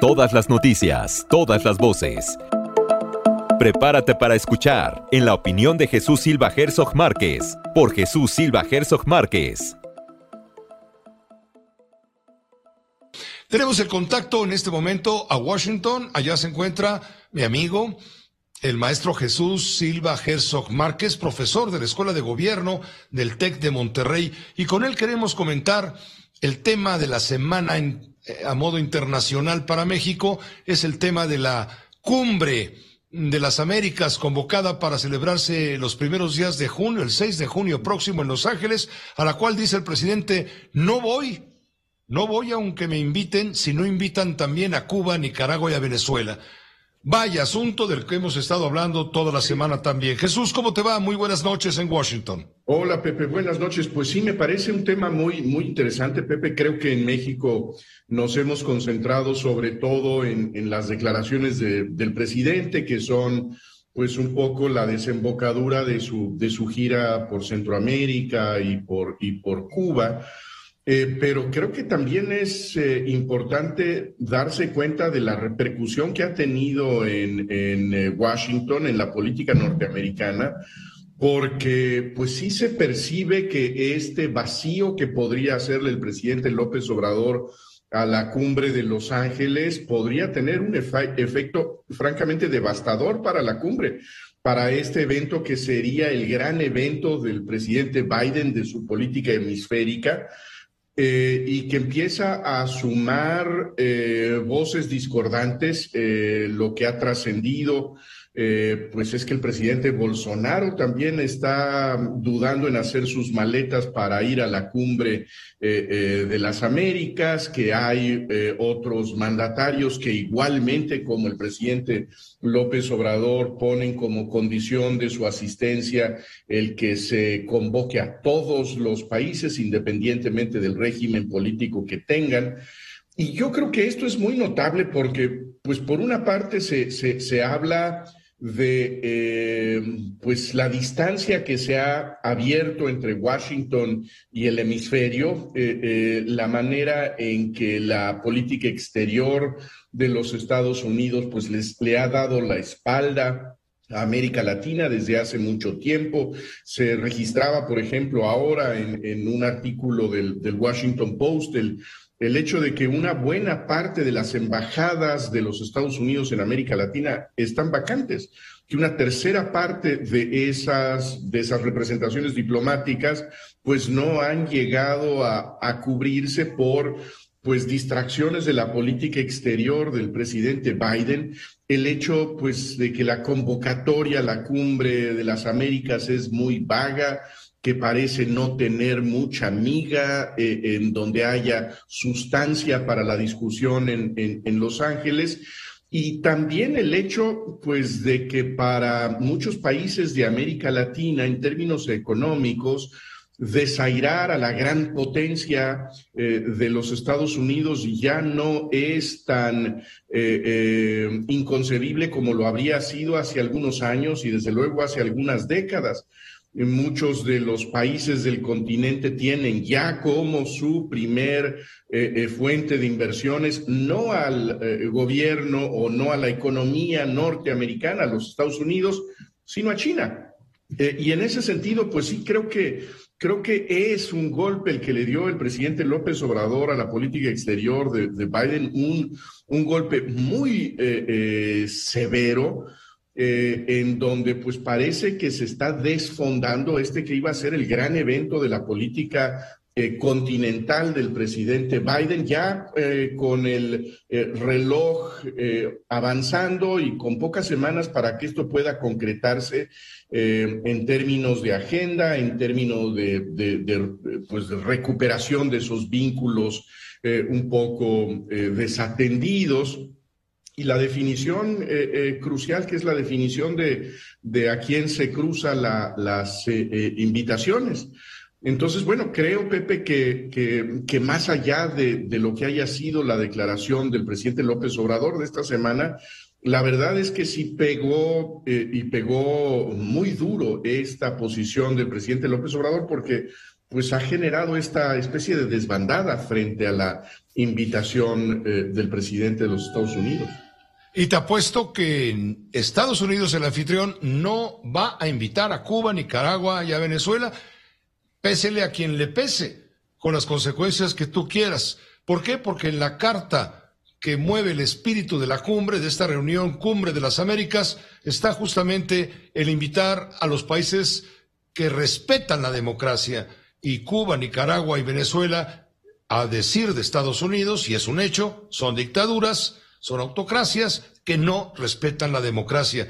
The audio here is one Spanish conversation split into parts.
Todas las noticias, todas las voces. Prepárate para escuchar en la opinión de Jesús Silva Herzog Márquez, por Jesús Silva Herzog Márquez. Tenemos el contacto en este momento a Washington. Allá se encuentra mi amigo, el maestro Jesús Silva Herzog Márquez, profesor de la Escuela de Gobierno del TEC de Monterrey. Y con él queremos comentar el tema de la semana en, a modo internacional para México. Es el tema de la cumbre de las Américas convocada para celebrarse los primeros días de junio, el 6 de junio próximo en Los Ángeles, a la cual dice el presidente, no voy, no voy aunque me inviten, si no invitan también a Cuba, Nicaragua y a Venezuela. Vaya asunto del que hemos estado hablando toda la semana también. Jesús, ¿cómo te va? Muy buenas noches en Washington. Hola, Pepe, buenas noches. Pues sí, me parece un tema muy, muy interesante, Pepe. Creo que en México nos hemos concentrado sobre todo en, en las declaraciones de, del presidente, que son pues un poco la desembocadura de su, de su gira por Centroamérica y por, y por Cuba. Eh, pero creo que también es eh, importante darse cuenta de la repercusión que ha tenido en, eh, Washington, en la política norteamericana, porque pues sí se percibe que este vacío que podría hacerle el presidente López Obrador a la cumbre de Los Ángeles podría tener un efecto francamente devastador para la cumbre, para este evento que sería el gran evento del presidente Biden de su política hemisférica eh, y que empieza a sumar eh, voces discordantes, eh, lo que ha trascendido eh, pues es que el presidente Bolsonaro también está dudando en hacer sus maletas para ir a la cumbre eh, eh, de las Américas, que hay otros mandatarios que igualmente, como el presidente López Obrador, ponen como condición de su asistencia el que se convoque a todos los países, independientemente del régimen político que tengan. Y yo creo que esto es muy notable porque, pues, por una parte se, se, se habla de eh, pues la distancia que se ha abierto entre Washington y el hemisferio, eh, eh, la manera en que la política exterior de los Estados Unidos pues les, le ha dado la espalda a América Latina desde hace mucho tiempo. Se registraba, por ejemplo, ahora en, un artículo del, del Washington Post, el, el hecho de que una buena parte de las embajadas de los Estados Unidos en América Latina están vacantes, que una tercera parte de esas, de esas representaciones diplomáticas pues no han llegado a, a cubrirse por pues distracciones de la política exterior del presidente Biden, el hecho pues de que la convocatoria a la cumbre de las Américas es muy vaga, que parece no tener mucha miga, eh, en donde haya sustancia para la discusión en, en, en, Los Ángeles. Y también el hecho, pues, de que para muchos países de América Latina, en términos económicos, desairar a la gran potencia eh, de los Estados Unidos ya no es tan eh, inconcebible como lo habría sido hace algunos años y desde luego hace algunas décadas muchos de los países del continente tienen ya como su primer eh, eh, fuente de inversiones, no al eh, gobierno o no a la economía norteamericana, a los Estados Unidos, sino a China. y en ese sentido, pues sí creo que creo que es un golpe el que le dio el presidente López Obrador a la política exterior de, Biden, un, un, golpe muy eh, eh, severo. Eh, en donde pues parece que se está desfondando este que iba a ser el gran evento de la política eh, continental del presidente Biden, ya eh, con el eh, reloj avanzando y con pocas semanas para que esto pueda concretarse en términos de agenda, en términos de, pues, de recuperación de esos vínculos un poco desatendidos. Y la definición crucial, que es la definición de, a quién se cruzan las invitaciones. Entonces, bueno, creo, Pepe, que, que, más allá de, lo que haya sido la declaración del presidente López Obrador de esta semana, la verdad es que sí pegó eh, y pegó muy duro esta posición del presidente López Obrador porque pues ha generado esta especie de desbandada frente a la invitación eh, del presidente de los Estados Unidos. Y te apuesto que Estados Unidos, el anfitrión, no va a invitar a Cuba, Nicaragua y a Venezuela pésele a quien le pese, con las consecuencias que tú quieras. ¿Por qué? Porque en la carta que mueve el espíritu de la cumbre, de esta reunión cumbre de las Américas, está justamente el invitar a los países que respetan la democracia y Cuba, Nicaragua y Venezuela, a decir de Estados Unidos, y es un hecho, son dictaduras, son autocracias que no respetan la democracia.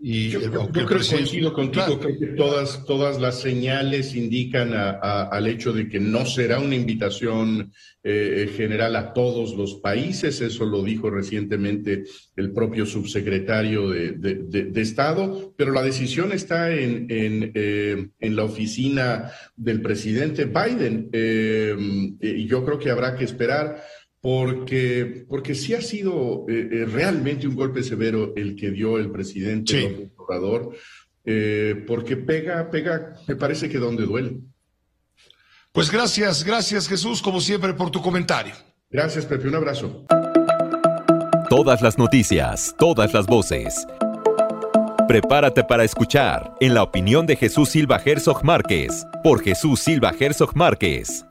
Y yo, creo que coincido contigo, creo que todas, todas las señales indican al hecho de que no será una invitación eh, general a todos los países, eso lo dijo recientemente el propio subsecretario de, Estado, pero la decisión está en, en, eh, en, la oficina del presidente Biden. Eh, y yo creo que habrá que esperar porque, porque sí ha sido eh, eh, realmente un golpe severo el que dio el presidente sí. Obrador, eh, porque pega, pega, me parece que donde duele. Pues gracias, gracias Jesús, como siempre, por tu comentario. Gracias, Pepe, un abrazo. Todas las noticias, todas las voces. Prepárate para escuchar en la opinión de Jesús Silva Herzog Márquez, por Jesús Silva Herzog Márquez.